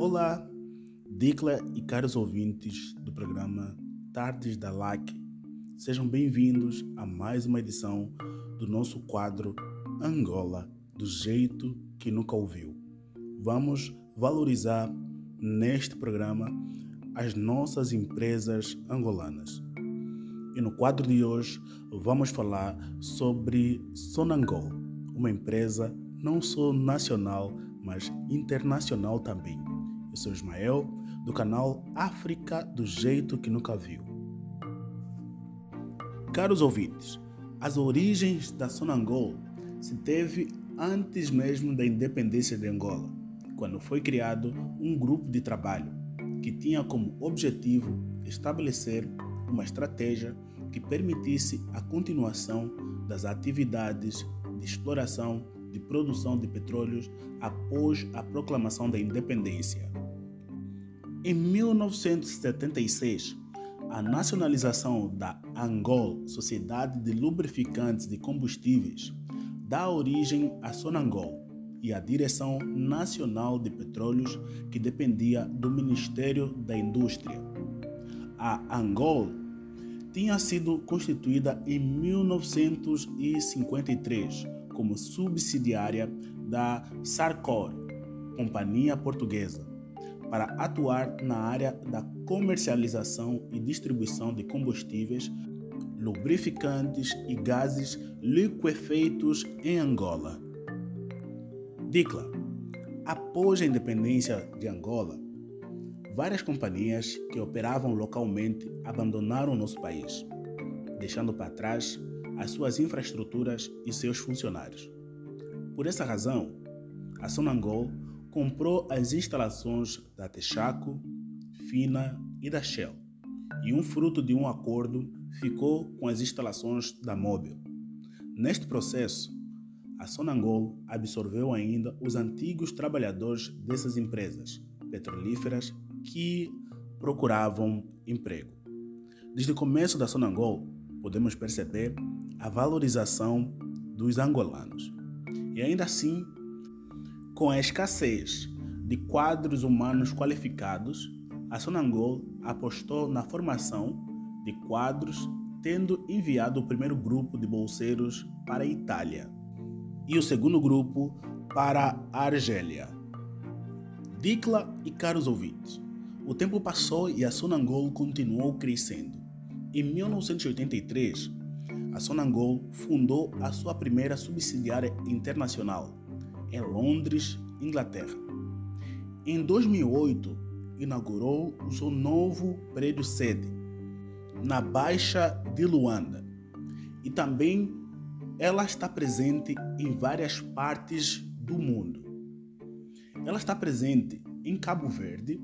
Olá, Dicla e caros ouvintes do programa Tardes da LAC. Sejam bem-vindos a mais uma edição do nosso quadro Angola, do jeito que nunca ouviu. Vamos valorizar neste programa as nossas empresas angolanas. E no quadro de hoje vamos falar sobre Sonangol, uma empresa não só nacional, mas internacional também. Eu sou Ismael, do canal África do Jeito que Nunca Viu. Caros ouvintes, as origens da Sonangol se teve antes mesmo da independência de Angola, quando foi criado um grupo de trabalho que tinha como objetivo estabelecer uma estratégia que permitisse a continuação das atividades de exploração de produção de petróleos após a proclamação da independência. Em 1976, a nacionalização da Angol, Sociedade de Lubrificantes de Combustíveis, dá origem à Sonangol e à Direção Nacional de Petróleos, que dependia do Ministério da Indústria. A Angol tinha sido constituída em 1953 como subsidiária da Sarcor, companhia portuguesa, para atuar na área da comercialização e distribuição de combustíveis, lubrificantes e gases liquefeitos em Angola. Dicla. Após a independência de Angola, várias companhias que operavam localmente abandonaram nosso país, deixando para trás as suas infraestruturas e seus funcionários. Por essa razão, a Sonangol comprou as instalações da Texaco, Fina e da Shell, e um fruto de um acordo ficou com as instalações da Mobil. Neste processo, a Sonangol absorveu ainda os antigos trabalhadores dessas empresas petrolíferas que procuravam emprego. Desde o começo da Sonangol, podemos perceber a valorização dos angolanos. E ainda assim, com a escassez de quadros humanos qualificados, a Sonangol apostou na formação de quadros, tendo enviado o primeiro grupo de bolseiros para a Itália e o segundo grupo para a Argélia. Dicla e caros ouvintes, o tempo passou e a Sonangol continuou crescendo. Em 1983, a Sonangol fundou a sua primeira subsidiária internacional, em Londres, Inglaterra. Em 2008, inaugurou o seu novo prédio sede, na Baixa de Luanda, e também ela está presente em várias partes do mundo. Ela está presente em Cabo Verde,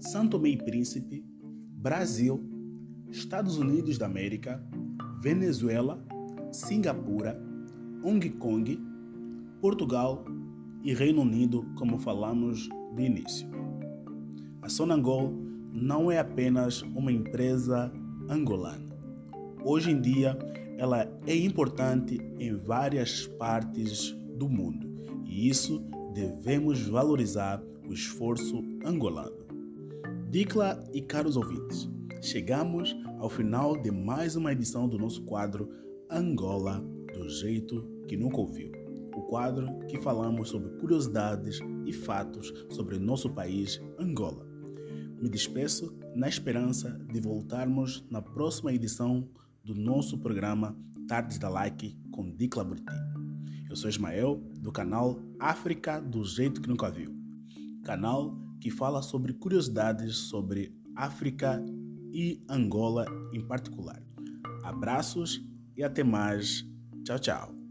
Santo Tomé e Príncipe, Brasil, Estados Unidos da América, Venezuela, Singapura, Hong Kong, Portugal e Reino Unido, como falamos de início. A Sonangol não é apenas uma empresa angolana. Hoje em dia, ela é importante em várias partes do mundo e isso devemos valorizar o esforço angolano. Dicla e caros ouvintes, chegamos ao final de mais uma edição do nosso quadro Angola do jeito que nunca ouviu. O quadro que falamos sobre curiosidades e fatos sobre nosso país, Angola. Me despeço na esperança de voltarmos na próxima edição do nosso programa Tardes da Like com Dicla Burti. Eu sou Ismael, do canal África do Jeito que Nunca Viu. Canal que fala sobre curiosidades sobre África e Angola em particular. Abraços e até mais. Tchau, tchau.